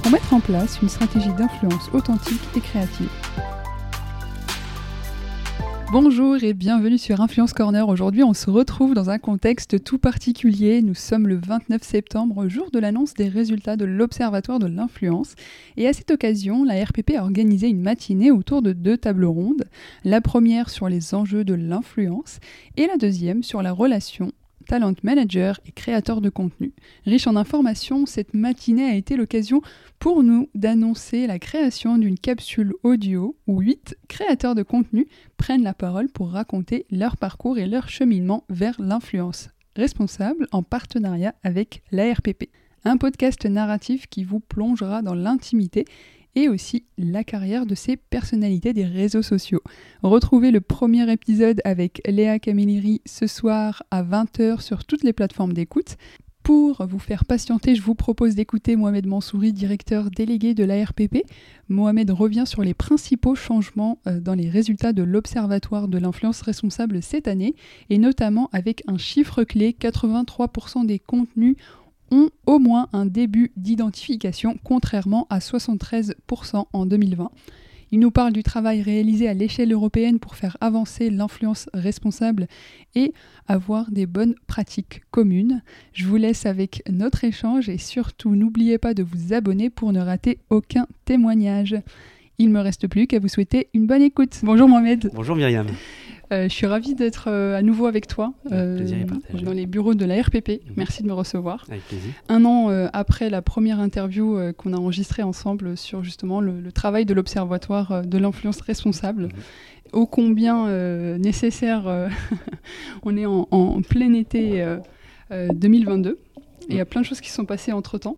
pour mettre en place une stratégie d'influence authentique et créative. Bonjour et bienvenue sur Influence Corner. Aujourd'hui, on se retrouve dans un contexte tout particulier. Nous sommes le 29 septembre, jour de l'annonce des résultats de l'Observatoire de l'influence. Et à cette occasion, la RPP a organisé une matinée autour de deux tables rondes. La première sur les enjeux de l'influence et la deuxième sur la relation talent manager et créateur de contenu. Riche en informations, cette matinée a été l'occasion pour nous d'annoncer la création d'une capsule audio où huit créateurs de contenu prennent la parole pour raconter leur parcours et leur cheminement vers l'influence responsable en partenariat avec l'ARPP. Un podcast narratif qui vous plongera dans l'intimité et aussi la carrière de ces personnalités des réseaux sociaux. Retrouvez le premier épisode avec Léa Camilleri ce soir à 20h sur toutes les plateformes d'écoute. Pour vous faire patienter, je vous propose d'écouter Mohamed Mansouri, directeur délégué de l'ARPP. Mohamed revient sur les principaux changements euh, dans les résultats de l'Observatoire de l'influence responsable cette année, et notamment avec un chiffre clé, 83% des contenus ont au moins un début d'identification, contrairement à 73% en 2020. Il nous parle du travail réalisé à l'échelle européenne pour faire avancer l'influence responsable et avoir des bonnes pratiques communes. Je vous laisse avec notre échange et surtout n'oubliez pas de vous abonner pour ne rater aucun témoignage. Il me reste plus qu'à vous souhaiter une bonne écoute. Bonjour Mohamed. Bonjour Myriam. Euh, je suis ravie d'être euh, à nouveau avec toi euh, dans les bureaux de la RPP. Merci de me recevoir. Avec plaisir. Un an après la première interview qu'on a enregistrée ensemble sur justement le, travail de l'Observatoire de l'influence responsable, ô combien nécessaire, on est en, plein été 2022 et il y a plein de choses qui sont passées entre-temps.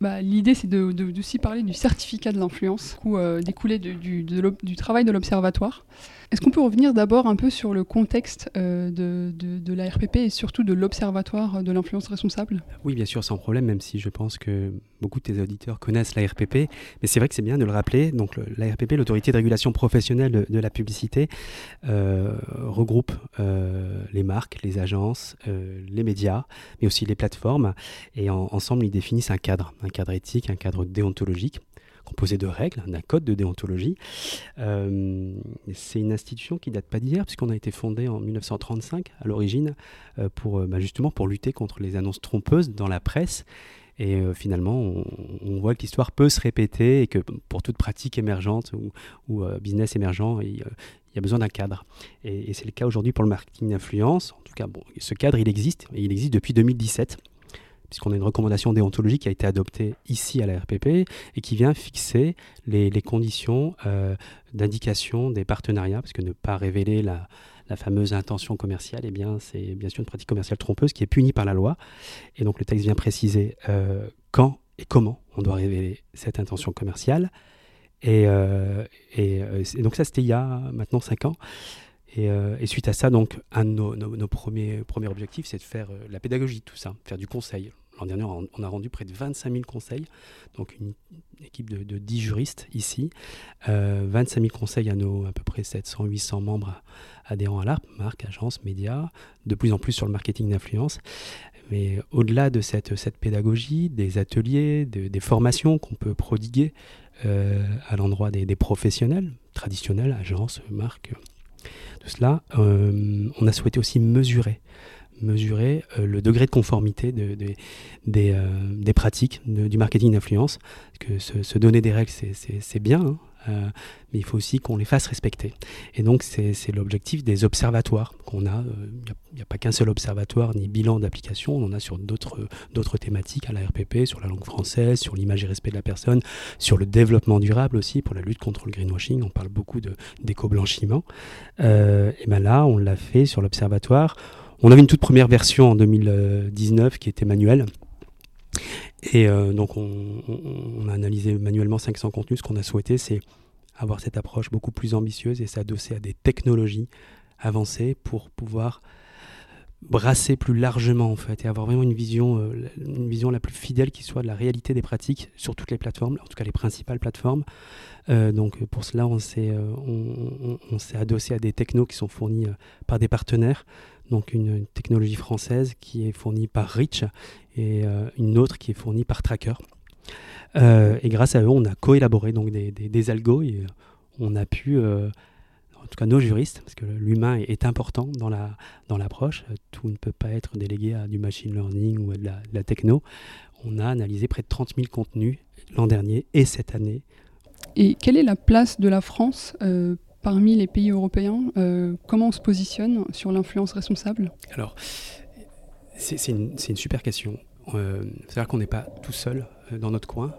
Bah, L'idée, c'est de, de, parler du certificat de l'influence, découlé du, du travail de l'Observatoire. Est-ce qu'on peut revenir d'abord un peu sur le contexte euh, de, de, la RPP et surtout de l'Observatoire de l'influence responsable? Oui, bien sûr, sans problème, même si je pense que beaucoup de tes auditeurs connaissent la RPP. Mais c'est vrai que c'est bien de le rappeler. Donc, la RPP, l'autorité de régulation professionnelle de, la publicité, euh, regroupe euh, les marques, les agences, les médias, mais aussi les plateformes. Et ensemble, ils définissent un cadre, un cadre éthique, un cadre déontologique composé de règles, d'un code de déontologie. Euh, c'est une institution qui date pas d'hier, puisqu'on a été fondé en 1935 à l'origine, euh, pour euh, bah, justement pour lutter contre les annonces trompeuses dans la presse. Et finalement, on, voit que l'histoire peut se répéter et que pour toute pratique émergente ou, business émergent, il, y a besoin d'un cadre. Et, c'est le cas aujourd'hui pour le marketing d'influence. En tout cas, bon, ce cadre, il existe, il existe depuis 2017 puisqu'on a une recommandation déontologique qui a été adoptée ici à la RPP et qui vient fixer les, conditions euh, d'indication des partenariats, parce que ne pas révéler la, fameuse intention commerciale, eh bien, c'est bien sûr une pratique commerciale trompeuse qui est punie par la loi. Et donc le texte vient préciser euh, quand et comment on doit révéler cette intention commerciale. Et, euh, donc ça, c'était il y a maintenant 5 ans. Et, suite à ça, donc, un de nos, premiers, premiers objectifs, c'est de faire la pédagogie de tout ça, faire du conseil, L'an dernier, on a rendu près de 25 000 conseils, donc une, équipe de, 10 juristes ici, 25 euh, 000 conseils à nos à peu près 700-800 membres adhérents à l'ARP, marque, agence, médias, de plus en plus sur le marketing d'influence. Mais au-delà de cette, pédagogie, des ateliers, des formations qu'on peut prodiguer euh, à l'endroit des, des, traditionnels, agences, marques, tout cela, euh, on a souhaité aussi mesurer mesurer euh, le degré de conformité euh, des, pratiques du marketing d'influence. que se, donner des règles, c'est bien, hein, euh, mais il faut aussi qu'on les fasse respecter. Et donc, c'est l'objectif des observatoires qu'on a. Il n'y a, pas qu'un seul observatoire ni bilan d'application, on en a sur d'autres thématiques à la RPP, sur la langue française, sur l'image et respect de la personne, sur le développement durable aussi, pour la lutte contre le greenwashing. On parle beaucoup d'éco-blanchiment. et bien là, on l'a fait sur l'observatoire on avait une toute première version en 2019 qui était manuelle. Et donc on, a analysé manuellement 500 contenus. Ce qu'on a souhaité, c'est avoir cette approche beaucoup plus ambitieuse et s'adosser à des technologies avancées pour pouvoir brasser plus largement en fait et avoir vraiment une vision, euh, la plus fidèle qui soit de la réalité des pratiques sur toutes les plateformes, en tout cas les principales plateformes. Euh, donc pour cela, on s'est euh, on, adossé à des technos qui sont fournis par des partenaires. Donc une, technologie française qui est fournie par Rich et une autre qui est fournie par Tracker. et grâce à eux, on a coélaboré donc des, des, des algos et on a pu en tout cas nos juristes, parce que l'humain est, important dans la dans l'approche. Tout ne peut pas être délégué à du machine learning ou à de la, techno. On a analysé près de 30 000 contenus l'an dernier et cette année. Et quelle est la place de la France euh, parmi les pays européens euh, Comment on se positionne sur l'influence responsable? Alors, c'est une, super question. Euh, C'est-à-dire qu'on n'est pas tout seul euh, dans notre coin.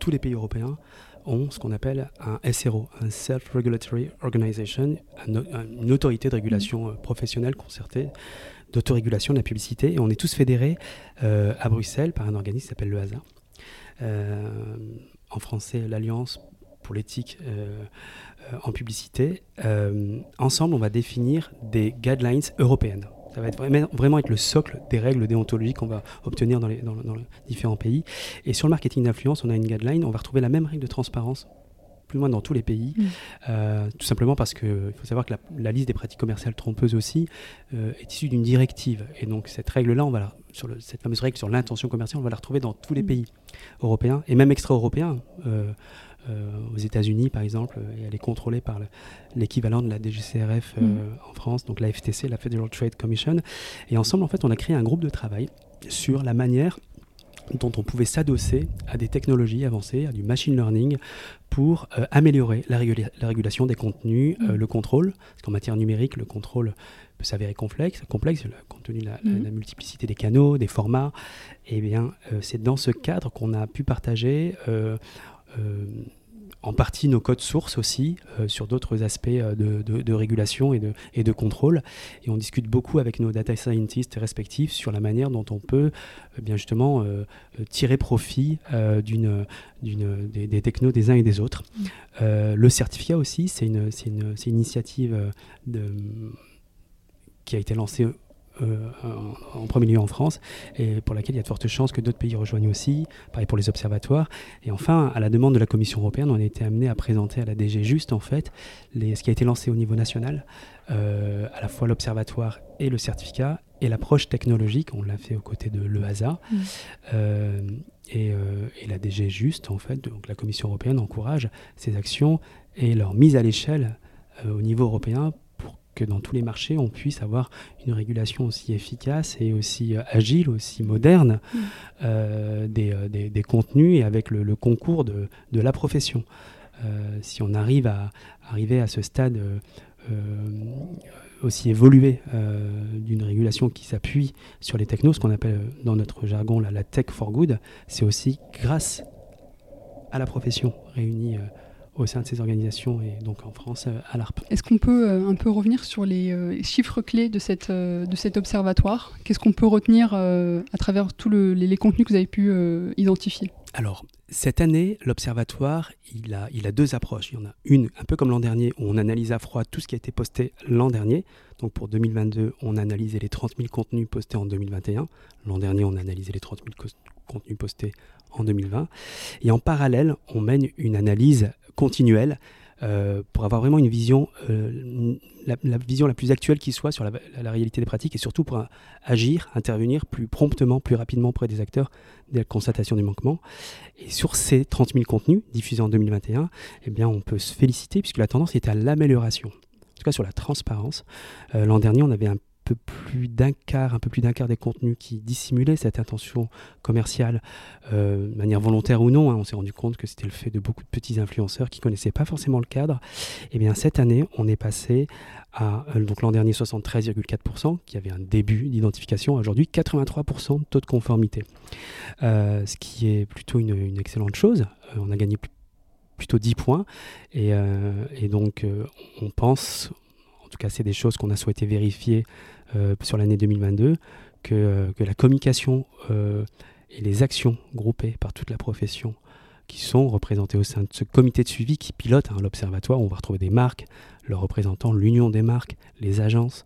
Tous les pays européens ont ce qu'on appelle un SRO, un Self-Regulatory Organization, une autorité de régulation professionnelle concertée d'autorégulation de la publicité. Et on est tous fédérés à Bruxelles par un organisme qui s'appelle le HASA. En français, l'Alliance pour l'éthique en publicité. ensemble, on va définir des guidelines européennes. Ça va être vraiment, être le socle des règles déontologiques qu'on va obtenir dans les, dans, différents pays. Et sur le marketing d'influence, on a une guideline, on va retrouver la même règle de transparence plus ou moins dans tous les pays, mm. euh, tout simplement parce qu'il faut savoir que la, liste des pratiques commerciales trompeuses aussi euh, est issue d'une directive. Et donc cette règle-là, on va sur cette fameuse règle sur l'intention commerciale, on va la retrouver dans tous les mm. pays européens et même extra-européens. Euh, euh, aux États-Unis, par exemple, et elle est contrôlée par l'équivalent de la DGCRF euh, mm. en France, donc la FTC, la Federal Trade Commission. Et ensemble, en fait, on a créé un groupe de travail sur la manière dont on pouvait s'adosser à des technologies avancées, à du machine learning, pour euh, améliorer la, régulation des contenus, mm. le contrôle, parce qu'en matière numérique, le contrôle peut s'avérer complexe, complexe compte tenu de la, mm. multiplicité des canaux, des formats. Et eh bien, c'est dans ce cadre qu'on a pu partager euh, en partie nos codes sources aussi euh, sur d'autres aspects euh, de, régulation et de, et de contrôle. Et on discute beaucoup avec nos data scientists respectifs sur la manière dont on peut bien justement tirer profit d'une, d'une, des, technos des uns et des autres. Mm. le certificat aussi, c'est une, c'est une, c'est une initiative de, qui a été lancée euh, en premier lieu en France, et pour laquelle il y a de fortes chances que d'autres pays rejoignent aussi, pareil pour les observatoires. Et enfin, à la demande de la Commission européenne, on a été amené à présenter à la DG Juste, en fait, les, ce qui a été lancé au niveau national, euh, à la fois l'observatoire et le certificat, et l'approche technologique, on l'a fait aux côtés de l'EASA. Mmh. Euh, et, et, la DG Juste, en fait, donc la Commission européenne encourage ces actions et leur mise à l'échelle au niveau européen que dans tous les marchés, on puisse avoir une régulation aussi efficace et aussi euh, agile, aussi moderne mm. euh, euh, des, des, contenus et avec le, concours de, de, la profession. si on arrive à arriver à ce stade aussi évolué d'une régulation qui s'appuie sur les technos, ce qu'on appelle dans notre jargon la, la tech for good, c'est aussi grâce à la profession réunie au sein de ces organisations et donc en France euh, à l'ARP. Est-ce qu'on peut euh, un peu revenir sur les euh, chiffres clés de, cette, de cet observatoire? Qu'est-ce qu'on peut retenir à travers tous les, contenus que vous avez pu identifier? Alors, cette année, l'Observatoire, il a, il a deux approches. Il y en a une, un peu comme l'an dernier, où on analyse à froid tout ce qui a été posté l'an dernier. Donc pour 2022, on a analysé les 30 000 contenus postés en 2021. L'an dernier, on a analysé les 30 000 contenus postés en 2020. Et en parallèle, on mène une analyse continuelle euh, pour avoir vraiment une vision, euh, la, vision la plus actuelle qui soit sur la, réalité des pratiques et surtout pour agir, intervenir plus promptement, plus rapidement auprès des acteurs dès la constatation du manquement. Et sur ces 30 000 contenus diffusés en 2021, eh bien, on peut se féliciter puisque la tendance est à l'amélioration. En tout cas sur la transparence. Euh, l'an dernier, on avait un peu plus d'un quart, un peu plus d'un quart des contenus qui dissimulaient cette intention commerciale, euh, de manière volontaire ou non. Hein. on s'est rendu compte que c'était le fait de beaucoup de petits influenceurs qui connaissaient pas forcément le cadre. Et eh bien cette année, on est passé à euh, donc l'an dernier 73,4%, qui avait un début d'identification, aujourd'hui 83% de taux de conformité, euh, ce qui est plutôt une, excellente chose. on a gagné plutôt 10 points et, donc on pense en tout cas c'est des choses qu'on a souhaité vérifier sur l'année 2022, que, euh, que, la communication euh, et les actions groupées par toute la profession qui sont représentées au sein de ce comité de suivi qui pilote hein, l'observatoire. On va retrouver des marques, leurs représentants, l'union des marques, les agences,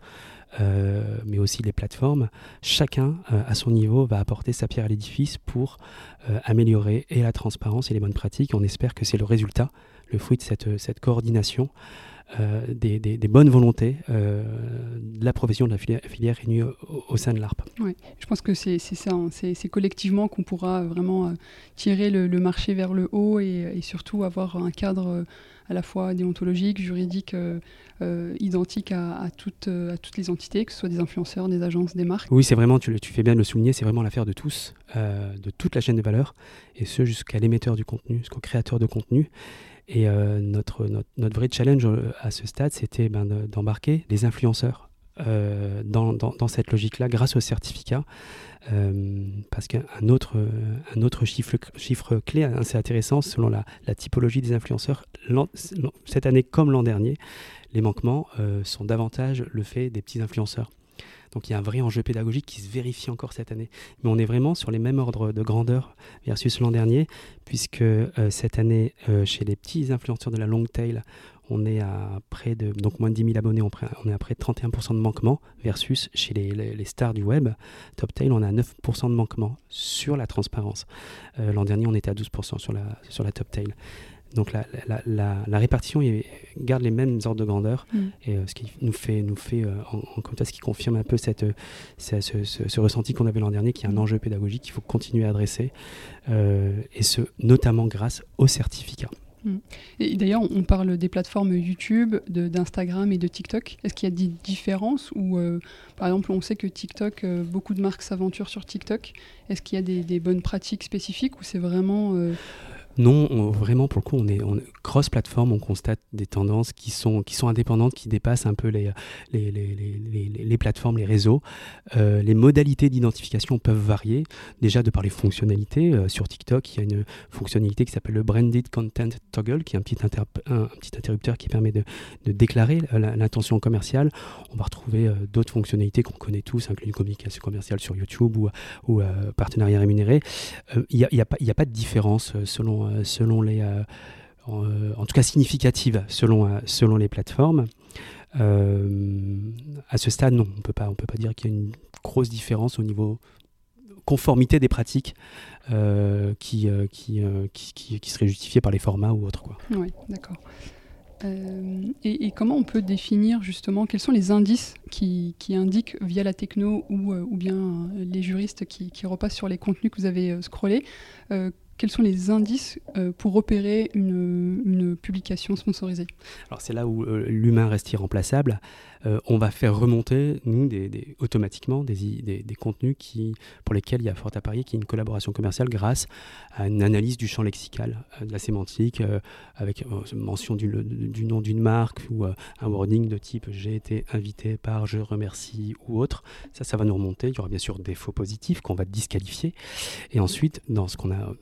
euh, mais aussi les plateformes. Chacun, euh, à son niveau, va apporter sa pierre à l'édifice pour euh, améliorer et la transparence et les bonnes pratiques. On espère que c'est le résultat, le fruit de cette coordination. Des, des, bonnes volontés de la profession de la filière, filière réunie au, sein de l'ARP. Ouais, je pense que c'est ça, hein. c'est collectivement qu'on pourra vraiment tirer le, marché vers le haut et, et surtout avoir un cadre à la fois déontologique, juridique, euh, euh, identique à, toutes, euh, à toutes les entités, que ce soit des influenceurs, des agences, des marques. Oui, c'est vraiment, tu, tu, fais bien de le souligner, c'est vraiment l'affaire de tous, de toute la chaîne de valeur, et ce jusqu'à l'émetteur du contenu, jusqu'au créateur de contenu. Et notre, notre, notre, vrai challenge à ce stade, c'était ben, d'embarquer les influenceurs dans, dans, dans, cette logique-là grâce au certificat. Euh, parce qu'un autre, un autre chiffre, chiffre clé assez intéressant, selon la, typologie des influenceurs, cette année comme l'an dernier, les manquements euh, sont davantage le fait des petits influenceurs. Donc il y a un vrai enjeu pédagogique qui se vérifie encore cette année. Mais on est vraiment sur les mêmes ordres de grandeur versus l'an dernier, puisque euh, cette année, chez les petits influenceurs de la long tail, on est à près de donc moins de 10 000 abonnés, on, est à près de 31% de manquement versus chez les, stars du web, Top Tail, on a 9% de manquement sur la transparence. Euh, l'an dernier, on était à 12% sur la, sur la Top Tail. Donc la, la, répartition garde les mêmes ordres de grandeur, mm. et euh, ce qui nous fait, nous fait euh, en, en, ce qui confirme un peu cette, ce, ce, ressenti qu'on avait l'an dernier, qui est un mm. enjeu pédagogique qu'il faut continuer à adresser, et ce notamment grâce au certificat. Mm. Et d'ailleurs, on parle des plateformes YouTube, d'Instagram et de TikTok. Est-ce qu'il y a des différences ou, euh, par exemple, on sait que TikTok, euh, beaucoup de marques s'aventurent sur TikTok. Est-ce qu'il y a des, bonnes pratiques spécifiques ou c'est vraiment euh, non, vraiment, pour le coup, on est, cross-platform, on constate des tendances qui sont, qui sont indépendantes, qui dépassent un peu les, les, les, les, plateformes, les réseaux. Euh, les modalités d'identification peuvent varier, déjà de par les fonctionnalités. Euh, sur TikTok, il y a une fonctionnalité qui s'appelle le Branded Content Toggle, qui est un petit, un, petit interrupteur qui permet de, de déclarer l'intention commerciale. On va retrouver euh, d'autres fonctionnalités qu'on connaît tous, incluant une communication commerciale sur YouTube ou, ou partenariat rémunéré. Il n'y a, a, a, pas de différence selon euh, selon les, euh, euh, en, tout cas significative selon, selon les plateformes. à ce stade, non, on peut pas, on peut pas dire qu'il y a une grosse différence au niveau conformité des pratiques qui, qui, qui, qui, serait justifiée par les formats ou autres. Oui, d'accord. et, comment on peut définir justement quels sont les indices qui, indiquent via la techno ou, ou bien les juristes qui, repassent sur les contenus que vous avez scrollés quels sont les indices euh, pour opérer une, publication sponsorisée? Alors c'est là où euh, l'humain reste irremplaçable. Euh, on va faire remonter, nous, automatiquement des, contenus pour lesquels il y a fort à parier qu'il y a une collaboration commerciale grâce à une analyse du champ lexical, de la sémantique, avec mention du, du nom d'une marque ou un wording de type j'ai été invité par, je remercie ou autre. Ça, ça va nous remonter. Il y aura bien sûr des faux positifs qu'on va disqualifier. Et ensuite, dans ce qu'on a,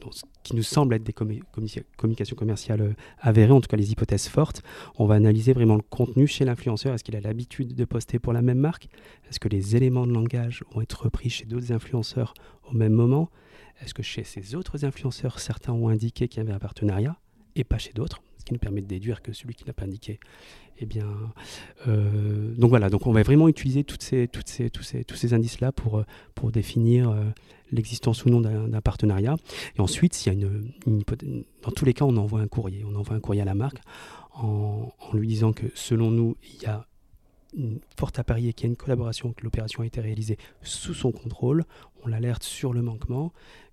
qui nous semble être des communications commerciales euh, avérées, en tout cas les hypothèses fortes. On va analyser vraiment le contenu chez l'influenceur. Est-ce qu'il a l'habitude de poster pour la même marque? Est-ce que les éléments de langage vont être repris chez d'autres influenceurs au même moment? Est-ce que chez ces autres influenceurs, certains ont indiqué qu'il y avait un partenariat? Et pas chez d'autres Ce qui nous permet de déduire que celui qui n'a pas indiqué eh bien, euh, donc voilà, donc on va vraiment utiliser toutes ces, toutes ces, tous, ces, tous ces indices-là pour, euh, pour définir l'existence ou non d'un partenariat. Et ensuite, s'il y a une, dans tous les cas, on envoie un courrier. On envoie un courrier à la marque en, lui disant que selon nous, il y a forte à parier qu'il y a une collaboration, que l'opération a été réalisée sous son contrôle. On l'alerte sur le manquement.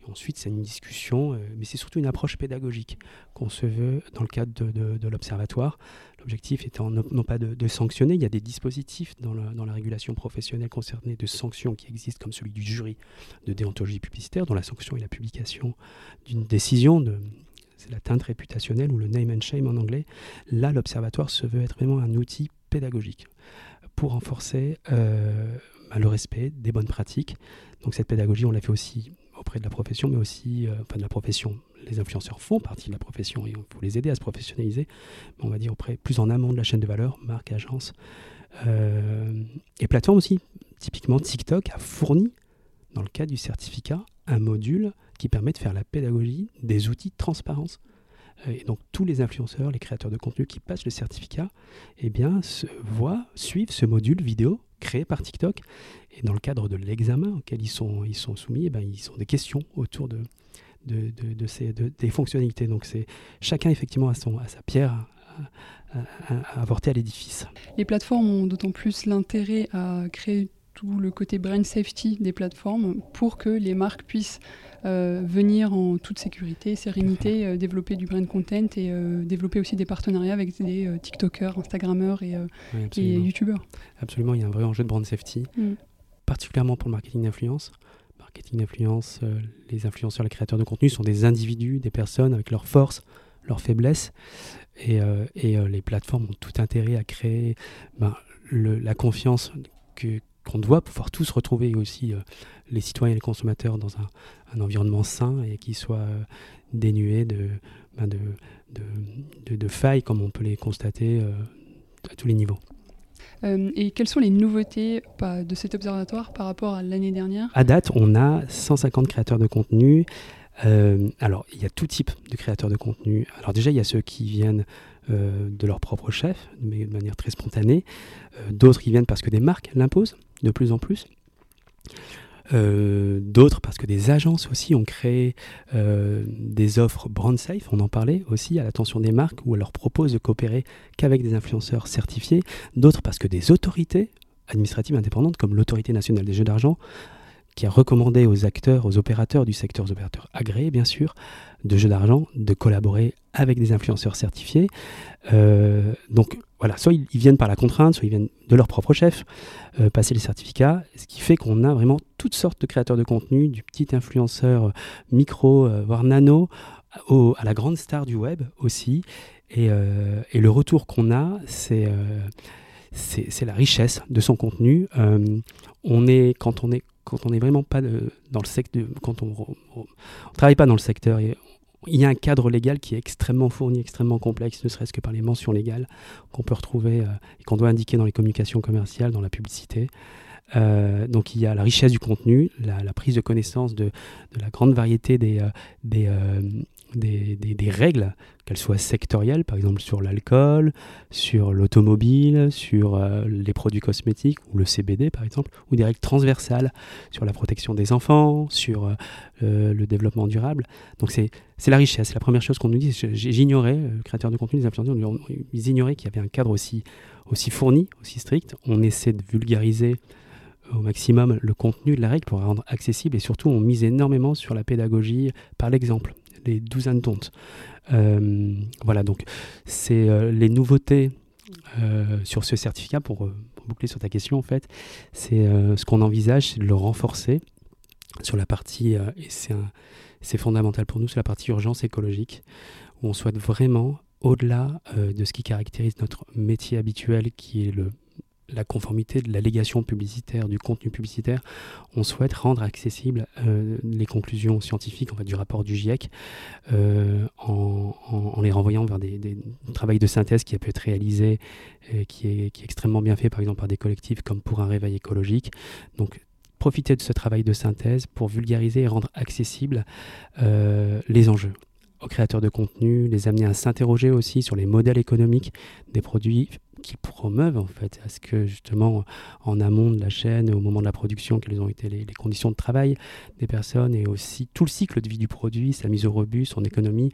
Ensuite, c'est une discussion, euh, mais c'est surtout une approche pédagogique qu'on se veut dans le cadre de, l'observatoire. L'objectif étant non, pas de, sanctionner, il y a des dispositifs dans la, régulation professionnelle concernée de sanctions qui existent, comme celui du jury de déontologie publicitaire, dont la sanction est la publication d'une décision c'est la teinte réputationnelle ou le name and shame en anglais. Là, l'observatoire se veut être vraiment un outil pédagogique pour renforcer euh, le respect des bonnes pratiques. Donc cette pédagogie, on l'a fait aussi auprès de la profession, mais aussi, euh, enfin de la profession, les influenceurs font partie de la profession et il faut les aider à se professionnaliser, mais on va dire auprès, plus en amont de la chaîne de valeur, marque, agence, euh, et plateforme aussi. Typiquement, TikTok a fourni, dans le cadre du certificat, un module qui permet de faire la pédagogie des outils de transparence. Et donc tous les influenceurs, les créateurs de contenu qui passent le certificat, eh bien, se voient, suivent ce module vidéo créé par TikTok. Et dans le cadre de l'examen auquel ils sont, ils sont soumis, eh bien, ils ont des questions autour de, de, de, ces, des fonctionnalités. Donc c'est chacun effectivement a, son, à sa pierre à, à à l'édifice. Les plateformes ont d'autant plus l'intérêt à créer tout le côté brain safety des plateformes pour que les marques puissent euh, venir en toute sécurité, sérénité, euh, développer du brand content et euh, développer aussi des partenariats avec des TikTokers, Instagrammeurs et, YouTubeurs. Absolument, il y a un vrai enjeu de brand safety, mm. particulièrement pour le marketing d'influence. Marketing d'influence, les influenceurs, les créateurs de contenu sont des individus, des personnes avec leurs forces, leurs faiblesses. Et, et les plateformes ont tout intérêt à créer ben, le, la confiance que, qu'on doit pouvoir tous retrouver aussi euh, les citoyens et les consommateurs dans un, environnement sain et qui soit euh, dénué ben de, de, de, failles comme on peut les constater euh, à tous les niveaux. et quelles sont les nouveautés de cet observatoire par rapport à l'année dernière? À date, on a 150 créateurs de contenu. alors, il y a tout type de créateurs de contenu. Alors déjà, il y a ceux qui viennent de leur propre chef, mais de manière très spontanée. D'autres qui viennent parce que des marques l'imposent de plus en plus. Euh, d'autres parce que des agences aussi ont créé euh, des offres brand safe, on en parlait aussi à l'attention des marques où elles leur proposent de coopérer qu'avec des influenceurs certifiés. D'autres parce que des autorités administratives indépendantes comme l'autorité nationale des jeux d'argent qui a recommandé aux acteurs, aux opérateurs du secteur, aux opérateurs agréés bien sûr, de jeux d'argent, de collaborer avec des influenceurs certifiés. Euh, donc voilà, soit ils, viennent par la contrainte, soit ils viennent de leur propre chef, euh, passer les certificats, ce qui fait qu'on a vraiment toutes sortes de créateurs de contenu, du petit influenceur euh, micro, voire nano, à la grande star du web aussi. Et, le retour qu'on a, c'est c'est la richesse de son contenu. on est, quand on est quand on n'est vraiment pas dans le secteur, quand on, on, travaille pas dans le secteur il y a un cadre légal qui est extrêmement fourni, extrêmement complexe, ne serait-ce que par les mentions légales qu'on peut retrouver euh, et qu'on doit indiquer dans les communications commerciales, dans la publicité. Euh, donc il y a la richesse du contenu, la, prise de connaissance de, la grande variété euh, des, des, règles, qu'elles soient sectorielles, par exemple sur l'alcool, sur l'automobile, sur euh, les produits cosmétiques ou le CBD par exemple, ou des règles transversales sur la protection des enfants, sur euh, euh, le développement durable. Donc c'est la richesse, c'est la première chose qu'on nous dit. J'ignorais, le créateur de contenu, les influenceurs, ils ignoraient qu'il y avait un cadre aussi, aussi fourni, aussi strict. On essaie de vulgariser au maximum le contenu de la règle pour la rendre accessible et surtout on mise énormément sur la pédagogie par l'exemple les douzaines d'ondes. Euh, voilà, donc c'est euh, les nouveautés euh, sur ce certificat, pour, boucler sur ta question en fait, c'est ce qu'on envisage, c'est de le renforcer sur la partie, et c'est fondamental pour nous, c'est la partie urgence écologique, où on souhaite vraiment, au-delà de ce qui caractérise notre métier habituel, qui est le la conformité de l'allégation publicitaire, du contenu publicitaire, on souhaite rendre accessibles euh, les conclusions scientifiques en fait, du rapport du GIEC euh, en, les renvoyant vers des, travaux de synthèse qui a pu être réalisé, et qui, est, qui extrêmement bien fait par exemple par des collectifs comme Pour un réveil écologique. Donc profiter de ce travail de synthèse pour vulgariser et rendre accessibles euh, les enjeux aux créateurs de contenu, les amener à s'interroger aussi sur les modèles économiques des produits qui promeuvent en fait à ce que justement en amont de la chaîne, au moment de la production, quelles ont été les, conditions de travail des personnes et aussi tout le cycle de vie du produit, sa mise au rebut, son économie,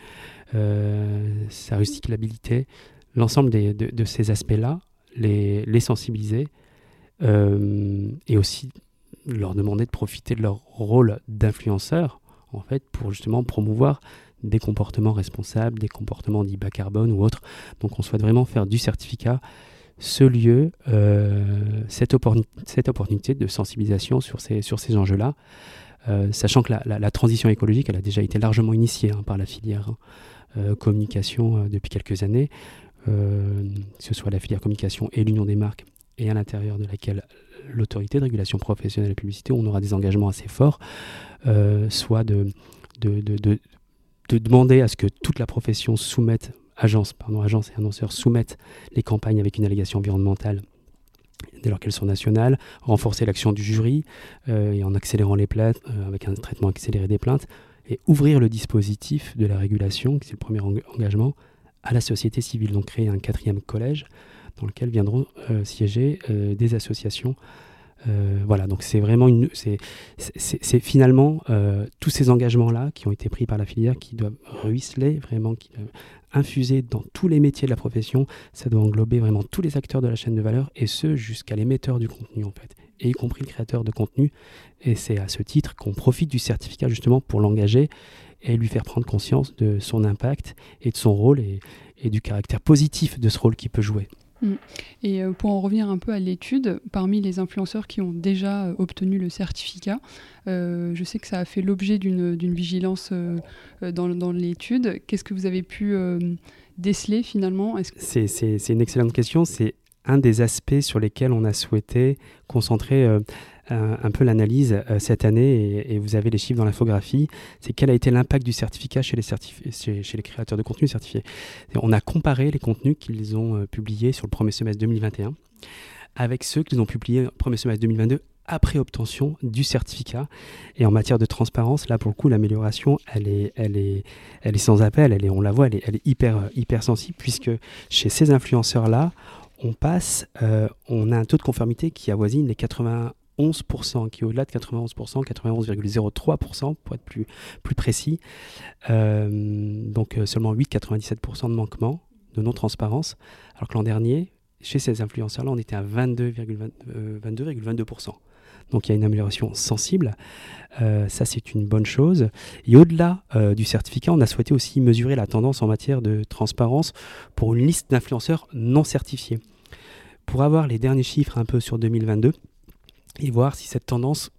euh, sa recyclabilité, l'ensemble de, ces aspects-là, les, les, sensibiliser euh, et aussi leur demander de profiter de leur rôle d'influenceur en fait pour justement promouvoir des comportements responsables, des comportements dits bas carbone ou autres. Donc on souhaite vraiment faire du certificat ce lieu, euh, cette, opportunité de sensibilisation sur ces, sur ces enjeux-là, euh, sachant que la, transition écologique, elle a déjà été largement initiée hein, par la filière hein, euh, communication depuis quelques années, que ce soit la filière communication et l'union des marques, et à l'intérieur de laquelle l'autorité de régulation professionnelle et publicité, on aura des engagements assez forts, soit de demander à ce que toute la profession soumette, agence, pardon, agence et annonceurs soumettent les campagnes avec une allégation environnementale dès lors qu'elles sont nationales, renforcer l'action du jury et en accélérant les plaintes, avec un traitement accéléré des plaintes, et ouvrir le dispositif de la régulation, qui c'est le premier engagement, à la société civile. Donc créer un quatrième collège dans lequel viendront siéger des associations euh, voilà, donc c'est vraiment une, c'est finalement euh, tous ces engagements-là qui ont été pris par la filière qui doivent ruisseler, vraiment, qui doivent infuser dans tous les métiers de la profession. Ça doit englober vraiment tous les acteurs de la chaîne de valeur et ce jusqu'à l'émetteur du contenu en fait, et y compris le créateur de contenu. Et c'est à ce titre qu'on profite du certificat justement pour l'engager et lui faire prendre conscience de son impact et de son rôle et du caractère positif de ce rôle qu'il peut jouer. Mm. Et euh, pour en revenir un peu à l'étude, parmi les influenceurs qui ont déjà euh, obtenu le certificat, euh, je sais que ça a fait l'objet d'une vigilance dans, l'étude. Qu'est-ce que vous avez pu déceler finalement? C'est une excellente question. C'est un des aspects sur lesquels on a souhaité concentrer un, peu l'analyse euh, cette année, et, vous avez les chiffres dans l'infographie, c'est quel a été l'impact du certificat chez les, créateurs de contenu certifiés. on a comparé les contenus qu'ils ont euh, publiés sur le premier semestre 2021 avec ceux qu'ils ont publiés au premier semestre 2022 après obtention du certificat. Et en matière de transparence, là pour le coup, l'amélioration, elle est, elle, est, elle est sans appel, on la voit, elle est, elle est hyper, hyper sensible, puisque chez ces influenceurs-là, on passe, euh, on a un taux de conformité qui avoisine les 80, 11%, qui est au-delà de 91%, 91,03% pour être plus, précis. Euh, donc euh, seulement 8,97% de manquement, de non-transparence, alors que l'an dernier, chez ces influenceurs-là, on était à 22,22%. Euh, donc il y a une amélioration sensible. ça, c'est une bonne chose. Et au-delà du certificat, on a souhaité aussi mesurer la tendance en matière de transparence pour une liste d'influenceurs non certifiés. Pour avoir les derniers chiffres un peu sur 2022, et voir si cette tendance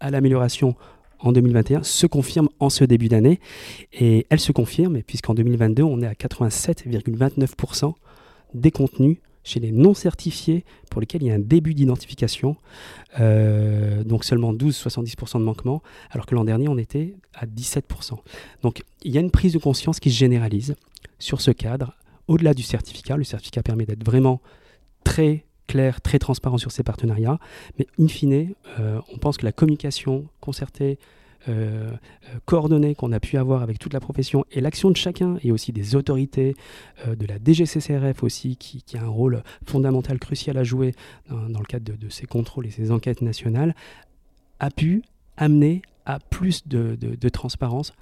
à l'amélioration en 2021 se confirme en ce début d'année. Et elle se confirme, puisqu'en 2022, on est à 87,29% des contenus chez les non certifiés pour lesquels il y a un début d'identification, euh, donc seulement 12-70% de manquement, alors que l'an dernier on était à 17%. Donc il y a une prise de conscience qui se généralise sur ce cadre, au-delà du certificat. Le certificat permet d'être vraiment très clair, très transparent sur ces partenariats. Mais in fine, euh, on pense que la communication concertée, euh, euh, coordonnée qu'on a pu avoir avec toute la profession et l'action de chacun et aussi des autorités, de la DGCCRF aussi, qui, a un rôle fondamental, crucial à jouer dans, le cadre de, ces contrôles et ces enquêtes nationales, a pu amener à plus de transparence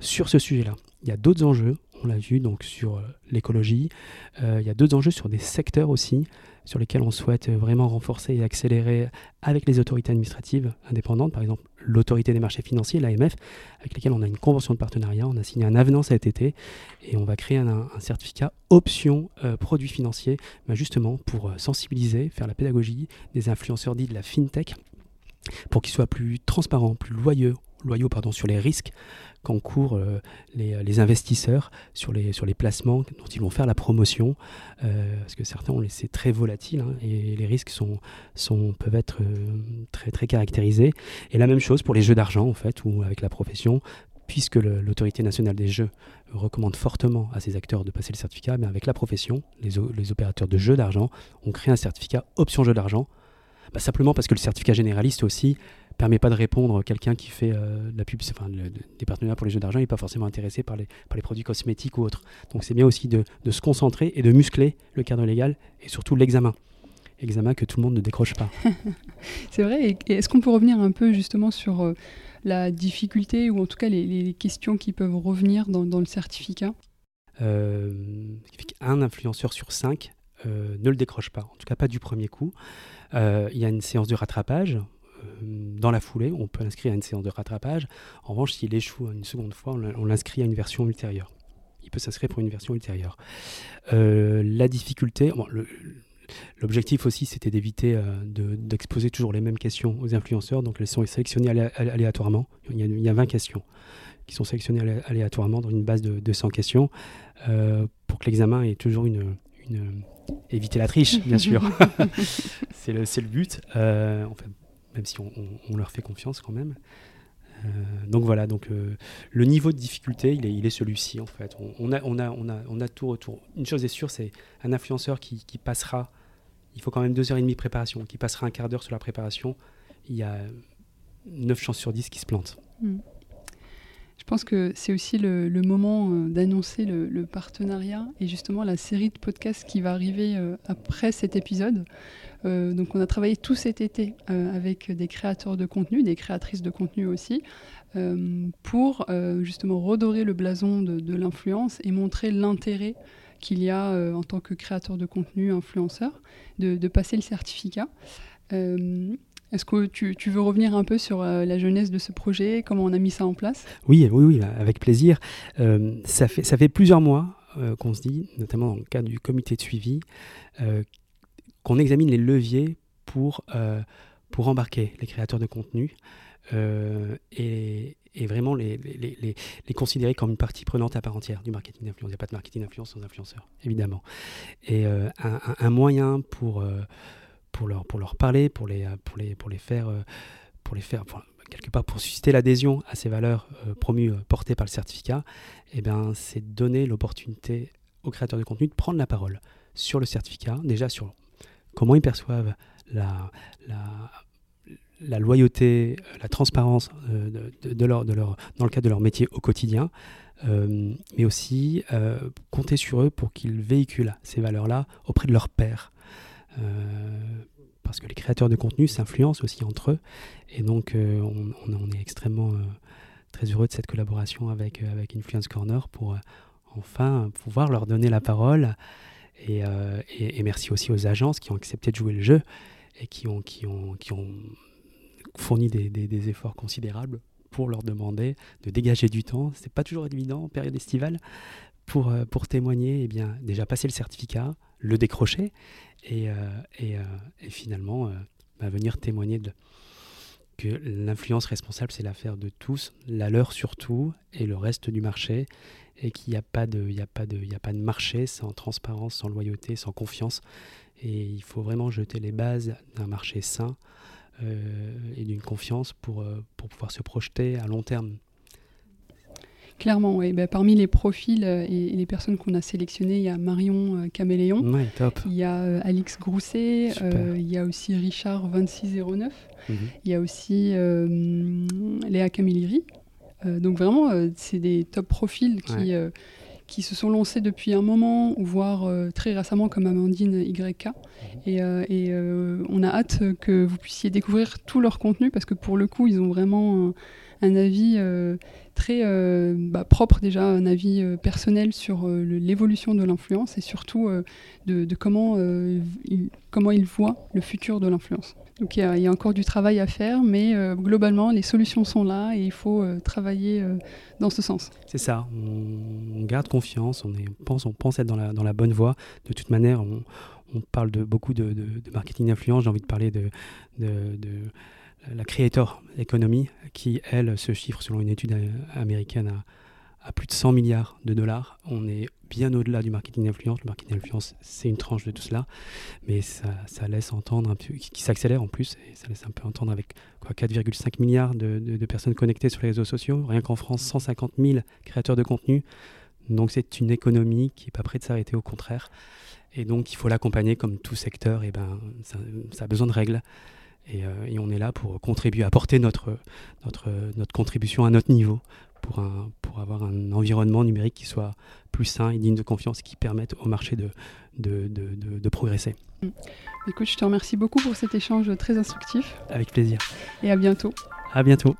sur ce sujet-là. Il y a d'autres enjeux, on l'a vu donc sur l'écologie, il y a d'autres enjeux sur des secteurs aussi sur lesquels on souhaite vraiment renforcer et accélérer avec les autorités administratives indépendantes, par exemple l'autorité des marchés financiers, l'AMF, avec lesquelles on a une convention de partenariat, on a signé un avenant cet été et on va créer un, certificat option euh, produits financiers, ben justement pour euh, sensibiliser, faire la pédagogie des influenceurs dits de la fintech pour qu'ils soient plus transparents, plus loyaux, sur les risques qu'encourent euh, les, les, investisseurs sur les, placements dont ils vont faire la promotion, euh, parce que certains ont laissé très volatiles hein, et les risques peuvent être euh, très, caractérisés. Et la même chose pour les jeux d'argent, en fait, ou avec la profession, puisque l'autorité nationale des jeux recommande fortement à ses acteurs de passer le certificat, mais avec la profession, les, opérateurs de jeux d'argent ont créé un certificat option jeux d'argent, bah, simplement parce que le certificat généraliste aussi permet pas de répondre. Quelqu'un qui fait euh, la pub, enfin, des partenariats pour les jeux d'argent, n'est pas forcément intéressé par les, par les produits cosmétiques ou autres. Donc c'est bien aussi de, de, se concentrer et de muscler le cadre légal et surtout l'examen. Examen que tout le monde ne décroche pas. c'est vrai. Et est-ce qu'on peut revenir un peu justement sur euh, la difficulté ou en tout cas les, les questions qui peuvent revenir dans, dans le certificat? Euh, Un influenceur sur cinq ne le décroche pas, en tout cas pas du premier coup. Il y a une séance de rattrapage euh, dans la foulée, on peut l'inscrire à une séance de rattrapage. En revanche, s'il échoue une seconde fois, on l'inscrit à une version ultérieure. Il peut s'inscrire pour une version ultérieure. Euh, la difficulté, l'objectif aussi, c'était d'éviter euh, d'exposer toujours les mêmes questions aux influenceurs. Donc, elles sont sélectionnées aléatoirement. Il y, a, 20 questions qui sont sélectionnées aléatoirement dans une base de 200 questions pour que l'examen ait toujours une, éviter la triche, bien sûr. c'est le, le, but. Euh, même si on, leur fait confiance quand même. Euh, donc voilà, donc euh, le niveau de difficulté, il est, il est celui-ci en fait. On, a, on, a, on, a, on a tout retour. Une chose est sûre, c'est un influenceur qui, qui, passera, il faut quand même deux heures et demie de préparation. Qui passera un quart d'heure sur la préparation, il y a 9 chances sur 10 qui se plantent. Hmm. Je pense que c'est aussi le, moment euh, d'annoncer le, partenariat et justement la série de podcasts qui va arriver euh, après cet épisode. Euh, donc on a travaillé tout cet été avec des créateurs de contenu, des créatrices de contenu aussi, pour justement redorer le blason de, l'influence et montrer l'intérêt qu'il y a en tant que créateur de contenu, influenceur, de, de passer le certificat. Est-ce que tu, veux revenir un peu sur euh, la jeunesse de ce projet, comment on a mis ça en place? Oui, oui, avec plaisir. Euh, ça, fait, plusieurs mois euh, qu'on se dit, notamment dans le cadre du comité de suivi, qu'on examine les leviers pour, embarquer les créateurs de contenu et, vraiment les, considérer comme une partie prenante à part entière du marketing d'influence. Il n'y a pas de marketing d'influence sans influenceurs, évidemment. Et un, moyen pour pour leur, parler, pour les, pour les, pour les faire, euh, pour les faire quelque part pour susciter l'adhésion à ces valeurs euh, promues, euh, portées par le certificat, eh bien, c'est donner l'opportunité aux créateurs de contenu de prendre la parole sur le certificat, déjà sur comment ils perçoivent la, la, la loyauté, la transparence de, leur, de leur, dans le cadre de leur métier au quotidien, mais aussi compter sur eux pour qu'ils véhiculent ces valeurs-là auprès de leurs pairs. Euh, parce que les créateurs de contenu s'influencent aussi entre eux. Et donc, euh, on, est extrêmement euh, très heureux de cette collaboration avec, avec Influence Corner pour enfin pouvoir leur donner la parole. Et, merci aussi aux agences qui ont accepté de jouer le jeu et qui ont, qui ont, qui ont fourni des, des, efforts considérables pour leur demander de dégager du temps. C'est pas toujours évident en période estivale pour, pour témoigner. Eh bien, déjà passer le certificat, le décrocher et, euh, euh, et, finalement euh, bah, venir témoigner que l'influence responsable, c'est l'affaire de tous, la leur surtout, et le reste du marché, et qu'il n'y a, pas de, a, a pas de marché sans transparence, sans loyauté, sans confiance. Et il faut vraiment jeter les bases d'un marché sain et d'une confiance pour, pour pouvoir se projeter à long terme. Clairement, oui. Bah, parmi les profils euh, et, les personnes qu'on a sélectionnées, il y a Marion euh, Caméléon, il y a euh, Alix Grousset, il y a aussi Richard 2609, mhm. il y a aussi Léa Camilleri. donc vraiment, c'est des top profils qui, qui se sont lancés depuis un moment, ou voire très récemment comme Amandine YK. Mhm. Et, et on a hâte que vous puissiez découvrir tout leur contenu parce que pour le coup, ils ont vraiment un avis euh, très euh, bah, propre déjà, un avis euh, personnel sur l'évolution de l'influence et surtout de, comment, il, comment il voit le futur de l'influence. Donc il y, a encore du travail à faire, mais globalement, les solutions sont là et il faut travailler dans ce sens. C'est ça, on, garde confiance, on, est, pense, on pense être dans la, dans la bonne voie. De toute manière, on, parle de beaucoup de, marketing d'influence, j'ai envie de parler de, de la creator economy, qui, elle, se chiffre selon une étude américaine à, plus de 100 milliards de dollars. On est bien au-delà du marketing d'influence. Le marketing d'influence, c'est une tranche de tout cela, mais ça, laisse entendre, un peu, qui, s'accélère en plus, et ça laisse un peu entendre avec 4,5 milliards de, personnes connectées sur les réseaux sociaux. Rien qu'en France, 150 000 créateurs de contenu. Donc c'est une économie qui n'est pas prête de s'arrêter, au contraire. Et donc il faut l'accompagner comme tout secteur, et ben, ça a besoin de règles. Euh, et, on est là pour contribuer, apporter notre, notre, notre contribution à notre niveau pour, un, pour avoir un environnement numérique qui soit plus sain et digne de confiance et qui permette au marché de, de, de, de, progresser. Écoute, je te remercie beaucoup pour cet échange très instructif. Avec plaisir. Et à bientôt. À bientôt.